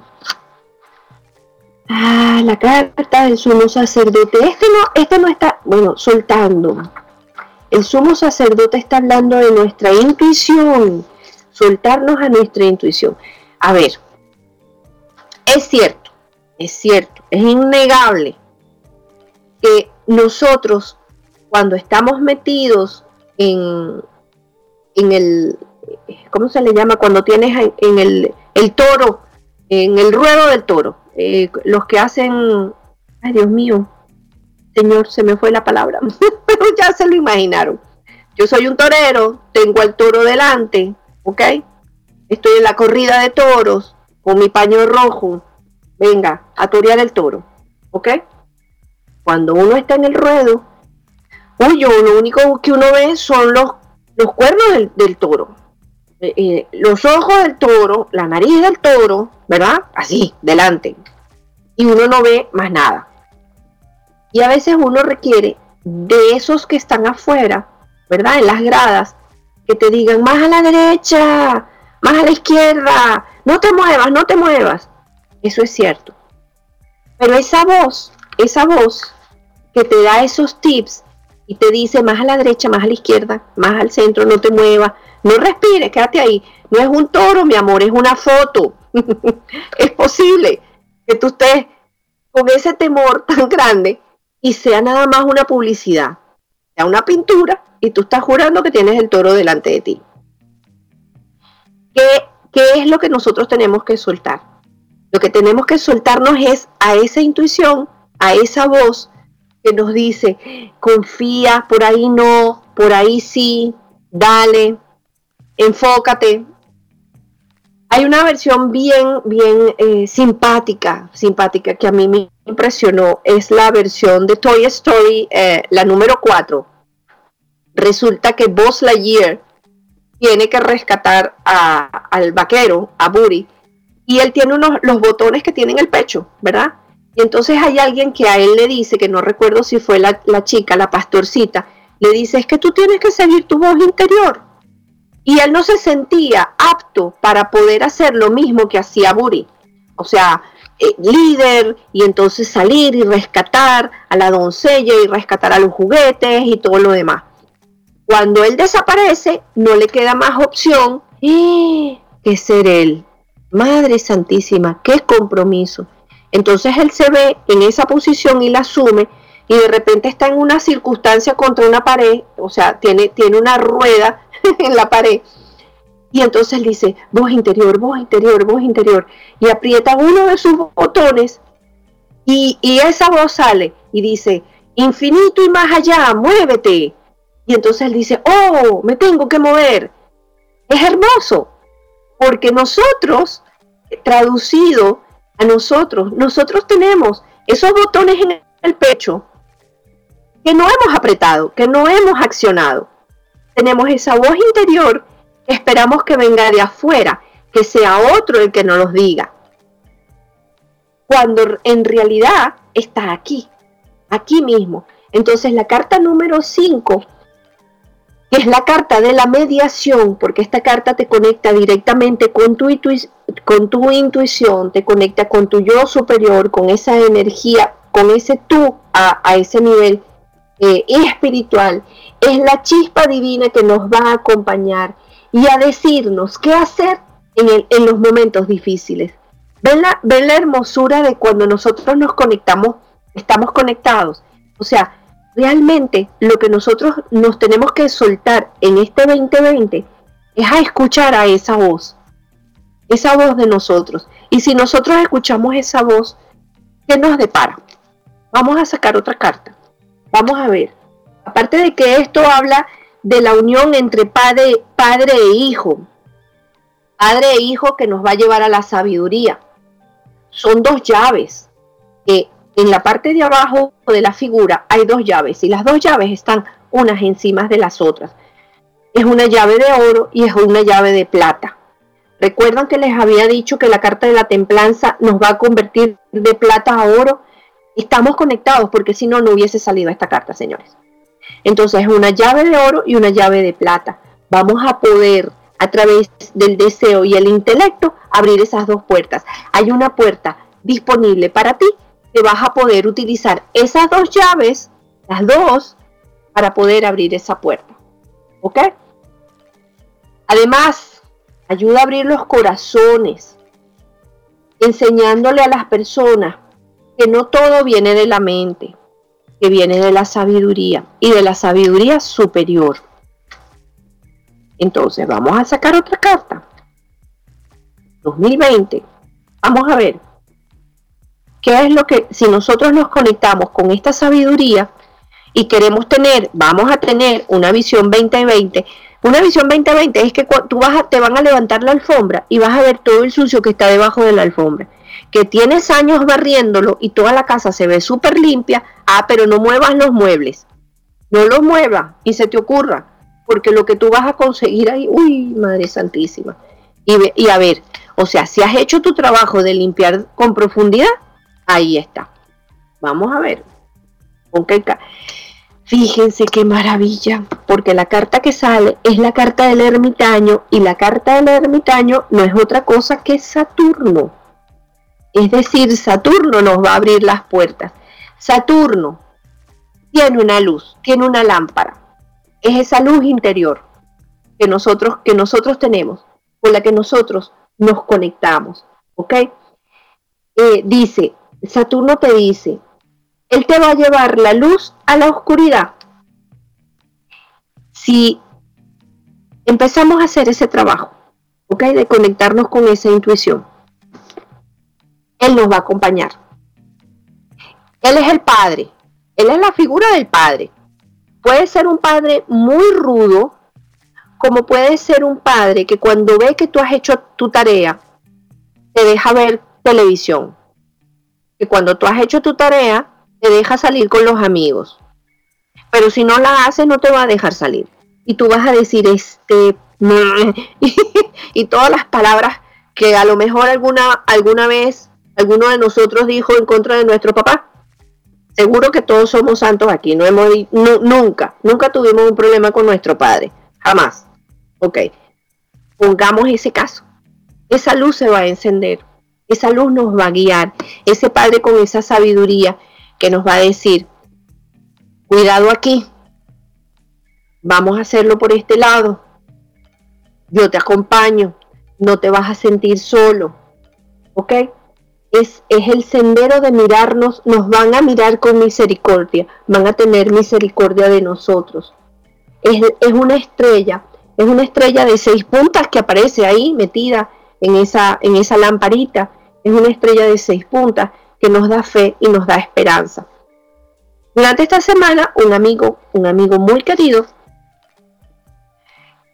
Ah, la carta del sumo sacerdote. Este no, este no está, bueno, soltando. El sumo sacerdote está hablando de nuestra intuición, soltarnos a nuestra intuición. A ver, es cierto, es cierto, es innegable que nosotros cuando estamos metidos en, en el, ¿cómo se le llama? Cuando tienes en el, el toro, en el ruedo del toro, eh, los que hacen, ay Dios mío, Señor, se me fue la palabra, pero ya se lo imaginaron. Yo soy un torero, tengo al toro delante, ¿ok? Estoy en la corrida de toros con mi paño rojo. Venga, a torear el toro, ¿ok? Cuando uno está en el ruedo, uy, yo lo único que uno ve son los, los cuernos del toro. Eh, los ojos del toro, la nariz del toro, ¿verdad? Así, delante. Y uno no ve más nada. Y a veces uno requiere de esos que están afuera, ¿verdad? En las gradas, que te digan más a la derecha, más a la izquierda, no te muevas, no te muevas. Eso es cierto. Pero esa voz, esa voz que te da esos tips y te dice más a la derecha, más a la izquierda, más al centro, no te muevas, no respires, quédate ahí. No es un toro, mi amor, es una foto. es posible que tú estés con ese temor tan grande y sea nada más una publicidad, sea una pintura y tú estás jurando que tienes el toro delante de ti. ¿Qué, qué es lo que nosotros tenemos que soltar? Lo que tenemos que soltarnos es a esa intuición, a esa voz que nos dice, confía, por ahí no, por ahí sí, dale, enfócate. Hay una versión bien, bien eh, simpática, simpática que a mí me impresionó, es la versión de Toy Story, eh, la número 4. Resulta que Buzz Lightyear tiene que rescatar al vaquero, a Buri, y él tiene unos, los botones que tiene en el pecho, ¿verdad? Y entonces hay alguien que a él le dice, que no recuerdo si fue la, chica, la pastorcita, le dice, es que tú tienes que seguir tu voz interior. Y él no se sentía apto para poder hacer lo mismo que hacía Buri. O sea, eh, líder y entonces salir y rescatar a la doncella y rescatar a los juguetes y todo lo demás. Cuando él desaparece, no le queda más opción ¡eh! que ser él. Madre Santísima, qué compromiso. Entonces él se ve en esa posición y la asume y de repente está en una circunstancia contra una pared, o sea, tiene, tiene una rueda en la pared. Y entonces dice, voz interior, voz interior, voz interior. Y aprieta uno de sus botones y, y esa voz sale y dice, infinito y más allá, muévete. Y entonces él dice, oh, me tengo que mover. Es hermoso, porque nosotros, traducido a nosotros, nosotros tenemos esos botones en el pecho que no hemos apretado, que no hemos accionado. Tenemos esa voz interior que esperamos que venga de afuera, que sea otro el que nos los diga. Cuando en realidad está aquí, aquí mismo. Entonces la carta número 5 es la carta de la mediación, porque esta carta te conecta directamente con tu, con tu intuición, te conecta con tu yo superior, con esa energía, con ese tú a, ese nivel eh, espiritual. Es la chispa divina que nos va a acompañar y a decirnos qué hacer en, en los momentos difíciles. ¿Ven la, ven la hermosura de cuando nosotros nos conectamos, estamos conectados. O sea, realmente lo que nosotros nos tenemos que soltar en este 2020 es a escuchar a esa voz, esa voz de nosotros. Y si nosotros escuchamos esa voz, ¿qué nos depara? Vamos a sacar otra carta. Vamos a ver. Aparte de que esto habla de la unión entre padre, padre e hijo. Padre e hijo que nos va a llevar a la sabiduría. Son dos llaves que en la parte de abajo de la figura hay dos llaves y las dos llaves están unas encima de las otras. Es una llave de oro y es una llave de plata. Recuerdan que les había dicho que la carta de la templanza nos va a convertir de plata a oro. Estamos conectados porque si no, no hubiese salido esta carta, señores. Entonces es una llave de oro y una llave de plata. Vamos a poder a través del deseo y el intelecto abrir esas dos puertas. Hay una puerta disponible para ti que vas a poder utilizar esas dos llaves, las dos, para poder abrir esa puerta. ¿Ok? Además, ayuda a abrir los corazones, enseñándole a las personas que no todo viene de la mente, que viene de la sabiduría y de la sabiduría superior. Entonces, vamos a sacar otra carta. 2020. Vamos a ver. ¿Qué es lo que, si nosotros nos conectamos con esta sabiduría y queremos tener, vamos a tener una visión 2020, una visión 2020 es que tú vas a, te van a levantar la alfombra y vas a ver todo el sucio que está debajo de la alfombra. Que tienes años barriéndolo y toda la casa se ve súper limpia, ah, pero no muevas los muebles. No los muevas y se te ocurra, porque lo que tú vas a conseguir ahí, uy, Madre Santísima. Y, y a ver, o sea, si has hecho tu trabajo de limpiar con profundidad, Ahí está. Vamos a ver. Fíjense qué maravilla, porque la carta que sale es la carta del ermitaño y la carta del ermitaño no es otra cosa que Saturno. Es decir, Saturno nos va a abrir las puertas. Saturno tiene una luz, tiene una lámpara. Es esa luz interior que nosotros, que nosotros tenemos, con la que nosotros nos conectamos. ¿Ok? Eh, dice, Saturno te dice, Él te va a llevar la luz a la oscuridad. Si empezamos a hacer ese trabajo, ¿ok? De conectarnos con esa intuición. Él nos va a acompañar. Él es el Padre, Él es la figura del Padre. Puede ser un Padre muy rudo, como puede ser un Padre que cuando ve que tú has hecho tu tarea, te deja ver televisión. Que cuando tú has hecho tu tarea, te deja salir con los amigos. Pero si no la haces, no te va a dejar salir. Y tú vas a decir, este, y todas las palabras que a lo mejor alguna, alguna vez alguno de nosotros dijo en contra de nuestro papá. Seguro que todos somos santos aquí, no hemos nunca, nunca tuvimos un problema con nuestro padre, jamás. Ok, pongamos ese caso. Esa luz se va a encender, esa luz nos va a guiar, ese padre con esa sabiduría que nos va a decir, cuidado aquí, vamos a hacerlo por este lado, yo te acompaño, no te vas a sentir solo, ¿ok? Es, es, el sendero de mirarnos, nos van a mirar con misericordia, van a tener misericordia de nosotros. Es, es, una estrella, es una estrella de seis puntas que aparece ahí metida en esa, en esa lamparita. Es una estrella de seis puntas que nos da fe y nos da esperanza. Durante esta semana, un amigo, un amigo muy querido,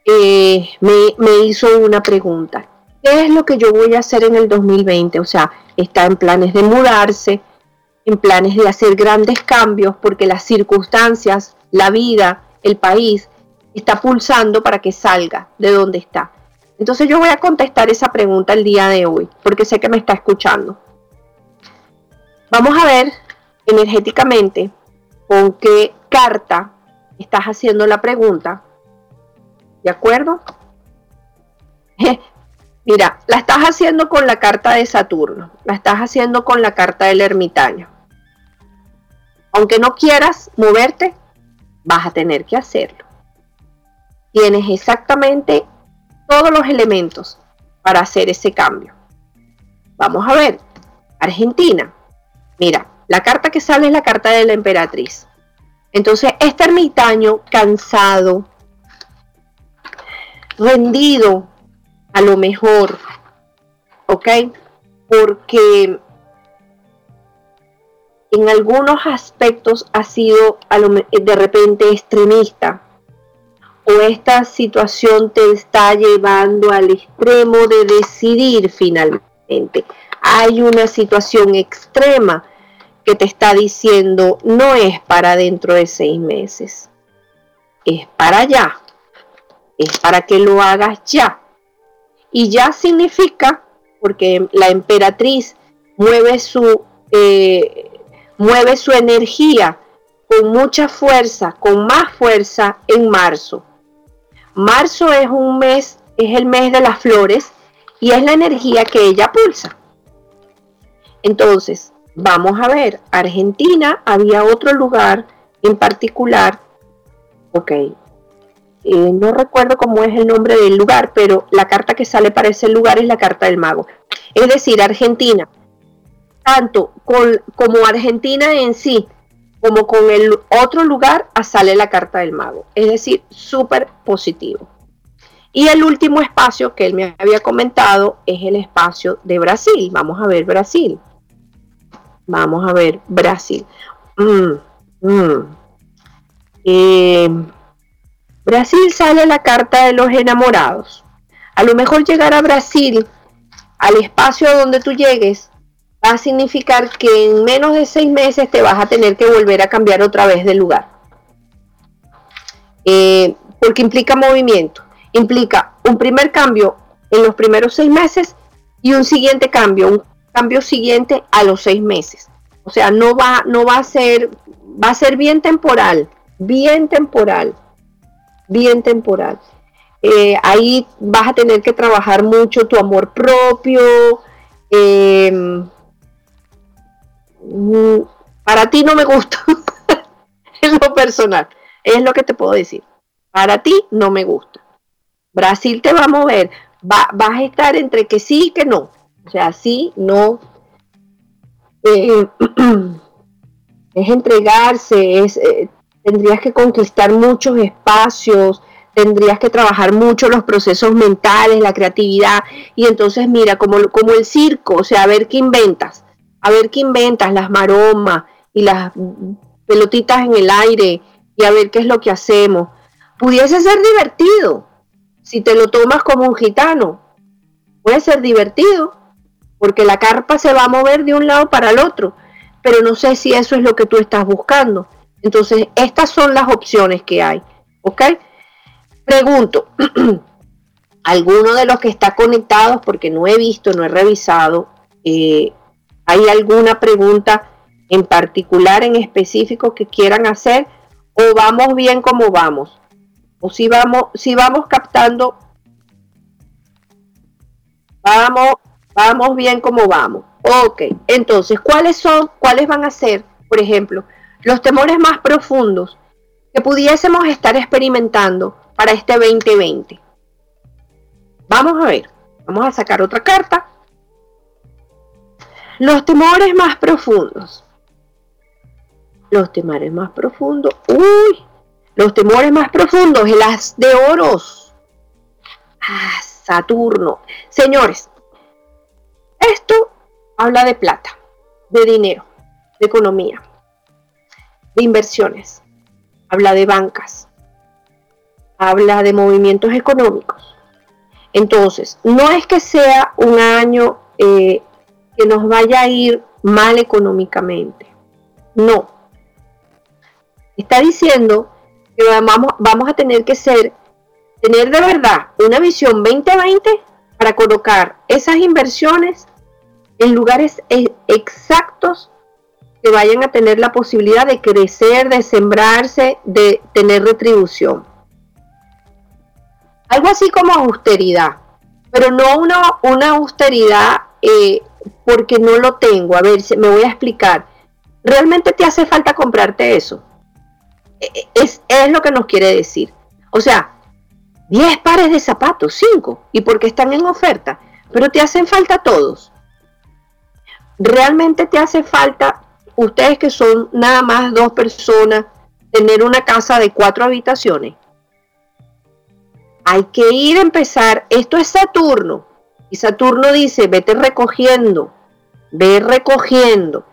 eh, me, hizo una pregunta. ¿Qué es lo que yo voy a hacer en el 2020? O sea, está en planes de mudarse, en planes de hacer grandes cambios, porque las circunstancias, la vida, el país, está pulsando para que salga de donde está. Entonces yo voy a contestar esa pregunta el día de hoy, porque sé que me está escuchando. Vamos a ver energéticamente con qué carta estás haciendo la pregunta ¿De acuerdo? Mira, la estás haciendo con la carta de Saturno, la estás haciendo con la carta del ermitaño. Aunque no quieras moverte, vas a tener que hacerlo. Tienes exactamente todos los elementos para hacer ese cambio. Vamos a ver, Argentina. Mira, la carta que sale es la carta de la emperatriz. Entonces, este ermitaño cansado, rendido a lo mejor, ¿ok? Porque en algunos aspectos ha sido de repente extremista o esta situación te está llevando al extremo de decidir finalmente. Hay una situación extrema que te está diciendo no es para dentro de seis meses, es para allá es para que lo hagas ya. Y ya significa, porque la emperatriz mueve su, eh, mueve su energía con mucha fuerza, con más fuerza en marzo. Marzo es un mes, es el mes de las flores y es la energía que ella pulsa. Entonces, vamos a ver, Argentina había otro lugar en particular, ok, eh, no recuerdo cómo es el nombre del lugar, pero la carta que sale para ese lugar es la carta del mago. Es decir, Argentina, tanto como Argentina en sí, como con el otro lugar, sale la carta del mago. Es decir, súper positivo. Y el último espacio que él me había comentado es el espacio de Brasil. Vamos a ver Brasil. Vamos a ver Brasil. Mm, mm. Eh, Brasil sale la carta de los enamorados. A lo mejor llegar a Brasil, al espacio donde tú llegues, va a significar que en menos de seis meses te vas a tener que volver a cambiar otra vez de lugar. Eh, porque implica movimiento, implica un primer cambio en los primeros seis meses y un siguiente cambio, un cambio siguiente a los seis meses. O sea, no va, no va a ser, va a ser bien temporal, bien temporal bien temporal. Eh, ahí vas a tener que trabajar mucho tu amor propio. Em, para ti no me gusta, en lo personal, es lo que te puedo decir. Para ti no me gusta. Brasil te va a mover, va, vas a estar entre que sí y que no. O sea, sí, no. Eh, es entregarse, es, eh, tendrías que conquistar muchos espacios, tendrías que trabajar mucho los procesos mentales, la creatividad, y entonces mira, como, como el circo, o sea, a ver qué inventas, a ver qué inventas, las maromas y las pelotitas en el aire, y a ver qué es lo que hacemos. Pudiese ser divertido, si te lo tomas como un gitano, puede ser divertido, porque la carpa se va a mover de un lado para el otro, pero no sé si eso es lo que tú estás buscando. Entonces, estas son las opciones que hay, ¿ok? Pregunto, ¿alguno de los que está conectados, porque no he visto, no he revisado, eh, ¿hay alguna pregunta en particular, en específico que quieran hacer? ¿O vamos bien como vamos? ¿O si vamos, si vamos captando, vamos, vamos bien como vamos? Ok, entonces, ¿cuáles son, cuáles van a ser, por ejemplo, los temores más profundos que pudiésemos estar experimentando para este 2020. Vamos a ver, vamos a sacar otra carta. Los temores más profundos. Los temores más profundos. Uy, los temores más profundos, el as de oros. Ah, Saturno. Señores, esto habla de plata, de dinero, de economía inversiones, habla de bancas, habla de movimientos económicos. Entonces, no es que sea un año eh, que nos vaya a ir mal económicamente, no. Está diciendo que vamos, vamos a tener que ser, tener de verdad una visión 2020 para colocar esas inversiones en lugares e, exactos que vayan a tener la posibilidad de crecer, de sembrarse, de tener retribución. Algo así como austeridad, pero no una, una austeridad eh, porque no lo tengo. A ver, me voy a explicar. ¿Realmente te hace falta comprarte eso? E, e, es, es lo que nos quiere decir. O sea, 10 pares de zapatos, 5, y porque están en oferta, pero te hacen falta todos. ¿Realmente te hace falta ustedes que son nada más dos personas, tener una casa de cuatro habitaciones. Hay que ir a empezar, esto es Saturno, y Saturno dice, vete recogiendo, ve recogiendo.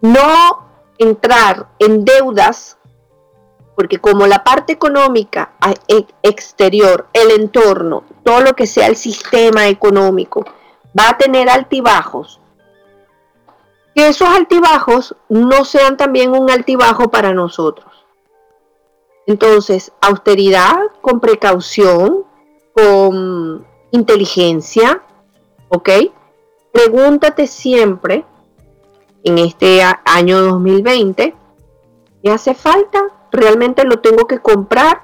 No entrar en deudas, porque como la parte económica e, exterior, el entorno, todo lo que sea el sistema económico, va a tener altibajos, que esos altibajos no sean también un altibajo para nosotros. Entonces, austeridad con precaución, con inteligencia, ¿ok? Pregúntate siempre en este año 2020, ¿qué hace falta? ¿Realmente lo tengo que comprar?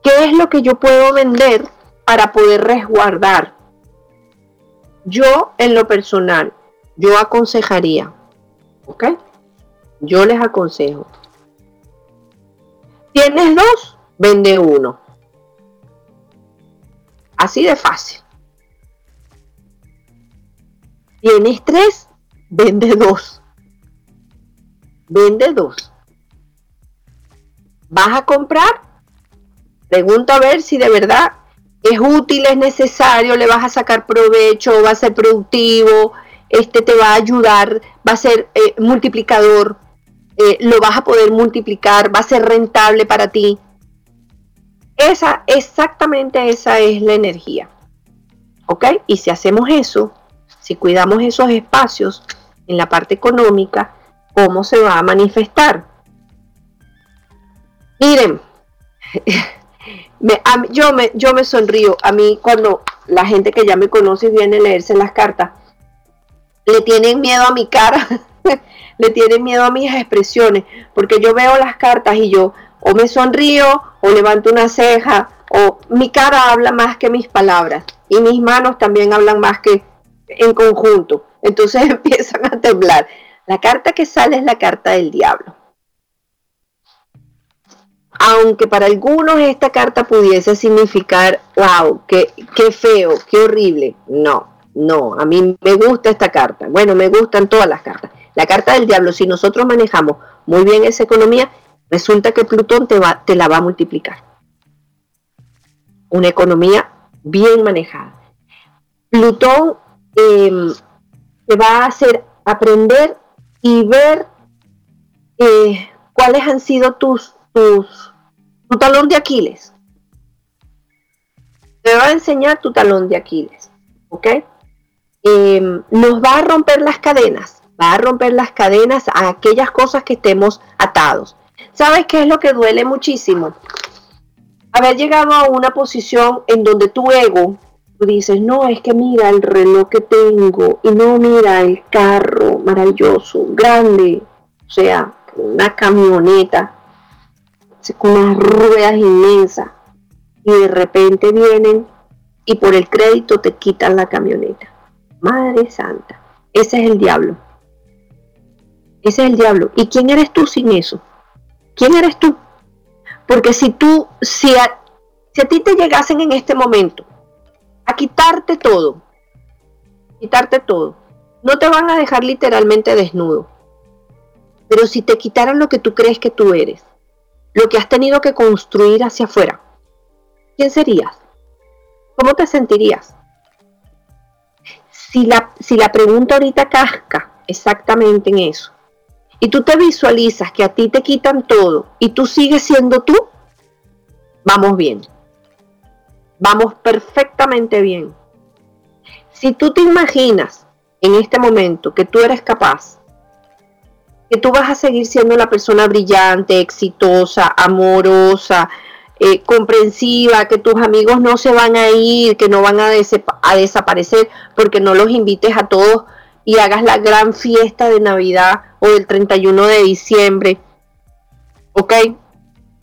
¿Qué es lo que yo puedo vender para poder resguardar? Yo en lo personal yo aconsejaría, ¿ok? Yo les aconsejo. ¿Tienes dos? Vende uno. Así de fácil. ¿Tienes tres? Vende dos. Vende dos. ¿Vas a comprar? Pregunta a ver si de verdad es útil, es necesario, le vas a sacar provecho, va a ser productivo, este te va a ayudar, va a ser eh, multiplicador, eh, lo vas a poder multiplicar, va a ser rentable para ti. Esa, exactamente esa es la energía. ¿Ok? Y si hacemos eso, si cuidamos esos espacios en la parte económica, ¿cómo se va a manifestar? Miren, yo, me, yo me sonrío. A mí cuando la gente que ya me conoce viene a leerse las cartas, le tienen miedo a mi cara, le tienen miedo a mis expresiones, porque yo veo las cartas y yo o me sonrío o levanto una ceja o mi cara habla más que mis palabras y mis manos también hablan más que en conjunto. Entonces empiezan a temblar. La carta que sale es la carta del diablo. Aunque para algunos esta carta pudiese significar, wow, qué, qué feo, qué horrible. No, no, a mí me gusta esta carta. Bueno, me gustan todas las cartas. La carta del diablo, si nosotros manejamos muy bien esa economía, resulta que Plutón te, la va a multiplicar. una economía bien manejada. Plutón em, te va a hacer aprender y ver eh, cuáles han sido tus, tus, tu talón de Aquiles. Te va a enseñar tu talón de Aquiles, ¿ok? Em, nos va a romper las cadenas, va a romper las cadenas a aquellas cosas que estemos atados. ¿Sabes qué es lo que duele muchísimo? Haber llegado a una posición en donde tu ego, tú dices, no, es que mira el reloj que tengo, y no mira el carro maravilloso, grande, o sea, una camioneta con unas ruedas inmensas, y de repente vienen y por el crédito te quitan la camioneta. Madre Santa, ese es el diablo. Ese es el diablo. ¿Y quién eres tú sin eso? ¿Quién eres tú? Porque si tú, si a, si a ti te llegasen en este momento a quitarte todo, quitarte todo, no te van a dejar literalmente desnudo. Pero si te quitaran lo que tú crees que tú eres, lo que has tenido que construir hacia afuera, ¿quién serías? ¿Cómo te sentirías? Si la, si la pregunta ahorita casca exactamente en eso, y tú te visualizas que a ti te quitan todo y tú sigues siendo tú, vamos bien. Vamos perfectamente bien. Si tú te imaginas en este momento que tú eres capaz, que tú vas a seguir siendo la persona brillante, exitosa, amorosa, eh, comprensiva, que tus amigos no se van a ir, que no van a, desaparecer porque no los invites a todos y hagas la gran fiesta de Navidad o del 31 de diciembre, ¿ok?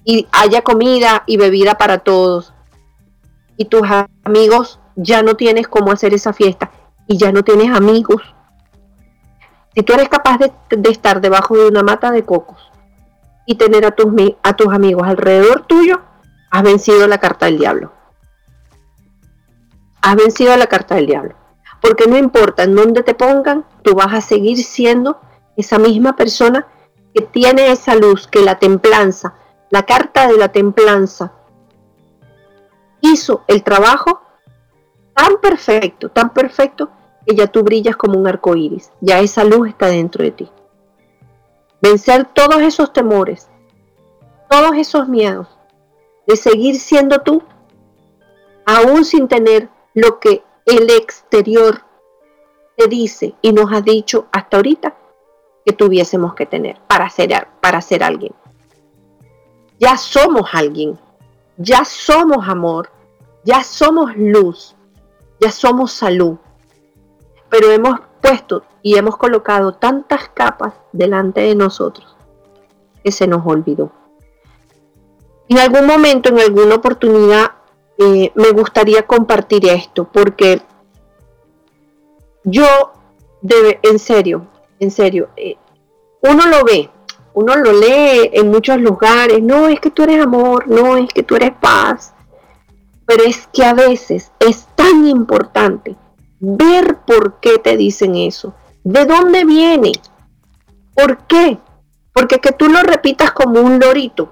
Y haya comida y bebida para todos. Y tus amigos ya no tienes cómo hacer esa fiesta y ya no tienes amigos. Si tú eres capaz de, estar debajo de una mata de cocos y tener a tus, a tus amigos alrededor tuyo, has vencido la carta del diablo. Has vencido la carta del diablo porque no importa en dónde te pongan, tú vas a seguir siendo esa misma persona que tiene esa luz, que la templanza, la carta de la templanza, hizo el trabajo tan perfecto, tan perfecto, que ya tú brillas como un arco iris, ya esa luz está dentro de ti. Vencer todos esos temores, todos esos miedos, de seguir siendo tú, aún sin tener lo que el exterior te dice y nos ha dicho hasta ahorita que tuviésemos que tener para ser, para ser alguien. Ya somos alguien, ya somos amor, ya somos luz, ya somos salud, pero hemos puesto y hemos colocado tantas capas delante de nosotros que se nos olvidó. En algún momento, en alguna oportunidad, eh, me gustaría compartir esto porque yo, debe, en serio, en serio, eh, uno lo ve, uno lo lee en muchos lugares, no es que tú eres amor, no es que tú eres paz, pero es que a veces es tan importante ver por qué te dicen eso, de dónde viene, por qué, porque que tú lo repitas como un lorito,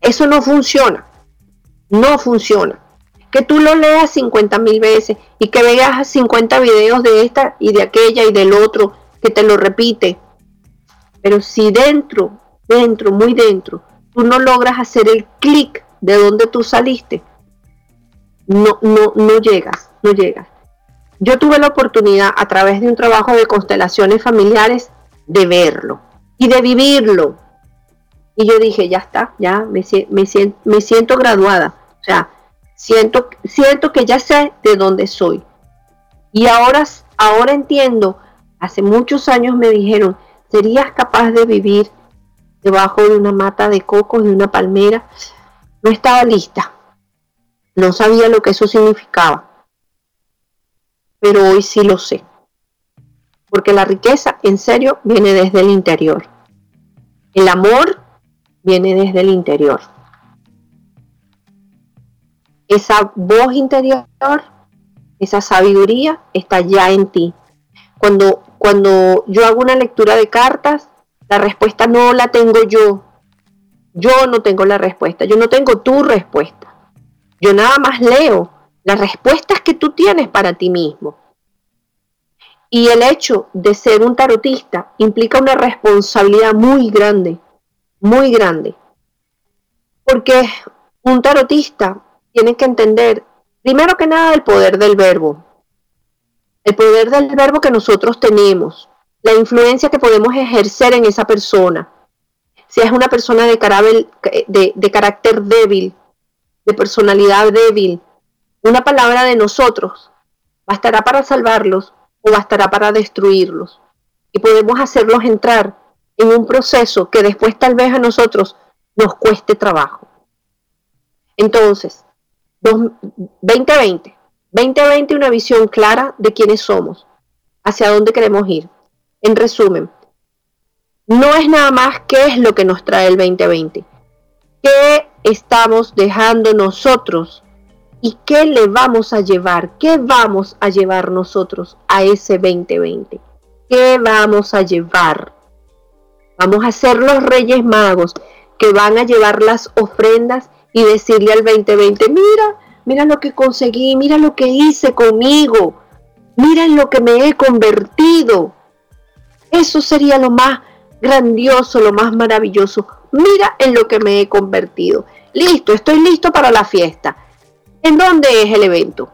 eso no funciona no funciona. Que tú lo leas 50 mil veces y que veas 50 videos de esta y de aquella y del otro que te lo repite. Pero si dentro, dentro, muy dentro, tú no logras hacer el clic de donde tú saliste, no, no, no llegas, no llegas. Yo tuve la oportunidad a través de un trabajo de constelaciones familiares de verlo y de vivirlo y yo dije, ya está, ya me, me, siento, me siento graduada. O sea, siento, siento que ya sé de dónde soy. Y ahora, ahora entiendo, hace muchos años me dijeron, ¿serías capaz de vivir debajo de una mata de cocos, de una palmera? No estaba lista. No sabía lo que eso significaba. Pero hoy sí lo sé. Porque la riqueza, en serio, viene desde el interior. El amor viene desde el interior. Esa voz interior, esa sabiduría está ya en ti. Cuando, cuando yo hago una lectura de cartas, la respuesta no la tengo yo. Yo no tengo la respuesta. Yo no tengo tu respuesta. Yo nada más leo las respuestas que tú tienes para ti mismo. Y el hecho de ser un tarotista implica una responsabilidad muy grande, muy grande. Porque un tarotista tiene que entender, primero que nada, el poder del verbo. El poder del verbo que nosotros tenemos, la influencia que podemos ejercer en esa persona. Si es una persona de, de carácter débil, de personalidad débil, una palabra de nosotros bastará para salvarlos o bastará para destruirlos. Y podemos hacerlos entrar en un proceso que después tal vez a nosotros nos cueste trabajo. Entonces, 2020, 2020 una visión clara de quiénes somos, hacia dónde queremos ir. En resumen, no es nada más qué es lo que nos trae el 2020, qué estamos dejando nosotros ¿Y qué le vamos a llevar? ¿Qué vamos a llevar nosotros a ese 2020? ¿Qué vamos a llevar? Vamos a ser los reyes magos que van a llevar las ofrendas y decirle al 2020, mira, mira lo que conseguí, mira lo que hice conmigo, mira en lo que me he convertido. Eso sería lo más grandioso, lo más maravilloso. Mira en lo que me he convertido. Listo, estoy listo para la fiesta. ¿En dónde es el evento?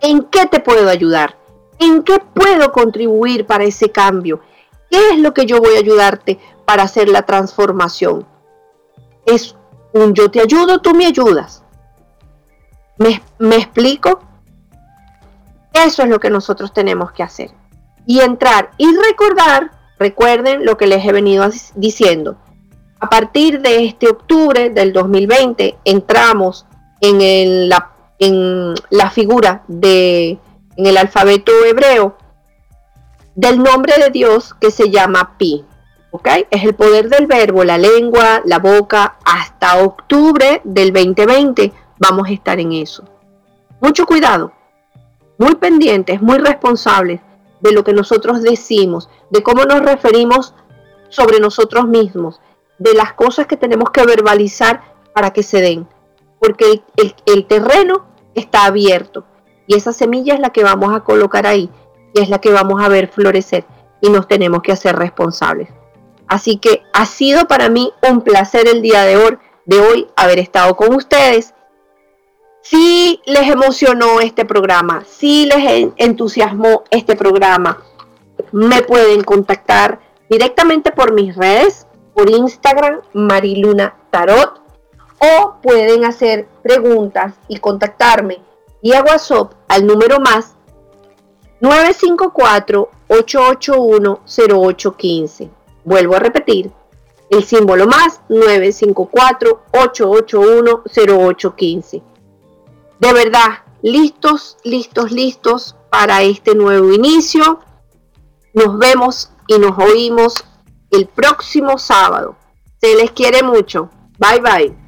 ¿En qué te puedo ayudar? ¿En qué puedo contribuir para ese cambio? ¿Qué es lo que yo voy a ayudarte para hacer la transformación? Es un yo te ayudo, tú me ayudas. ¿Me, me explico? Eso es lo que nosotros tenemos que hacer. Y entrar y recordar, recuerden lo que les he venido diciendo. A partir de este octubre del 2020 entramos en, la, en la figura de, en el alfabeto hebreo del nombre de Dios que se llama Pi. ¿ok? Es el poder del verbo, la lengua, la boca. Hasta octubre del 2020 vamos a estar en eso. Mucho cuidado, muy pendientes, muy responsables de lo que nosotros decimos, de cómo nos referimos sobre nosotros mismos, de las cosas que tenemos que verbalizar para que se den porque el, terreno está abierto y esa semilla es la que vamos a colocar ahí y es la que vamos a ver florecer y nos tenemos que hacer responsables. Así que ha sido para mí un placer el día de hoy, de haber estado con ustedes. Si les emocionó este programa, si les entusiasmó este programa, me pueden contactar directamente por mis redes, por Instagram, Mariluna Tarot, o pueden hacer preguntas y contactarme vía WhatsApp al número más 954-881-0815. Vuelvo a repetir, el símbolo más 954-881-0815. De verdad, listos, listos, listos para este nuevo inicio. Nos vemos y nos oímos el próximo sábado. Se les quiere mucho. Bye bye.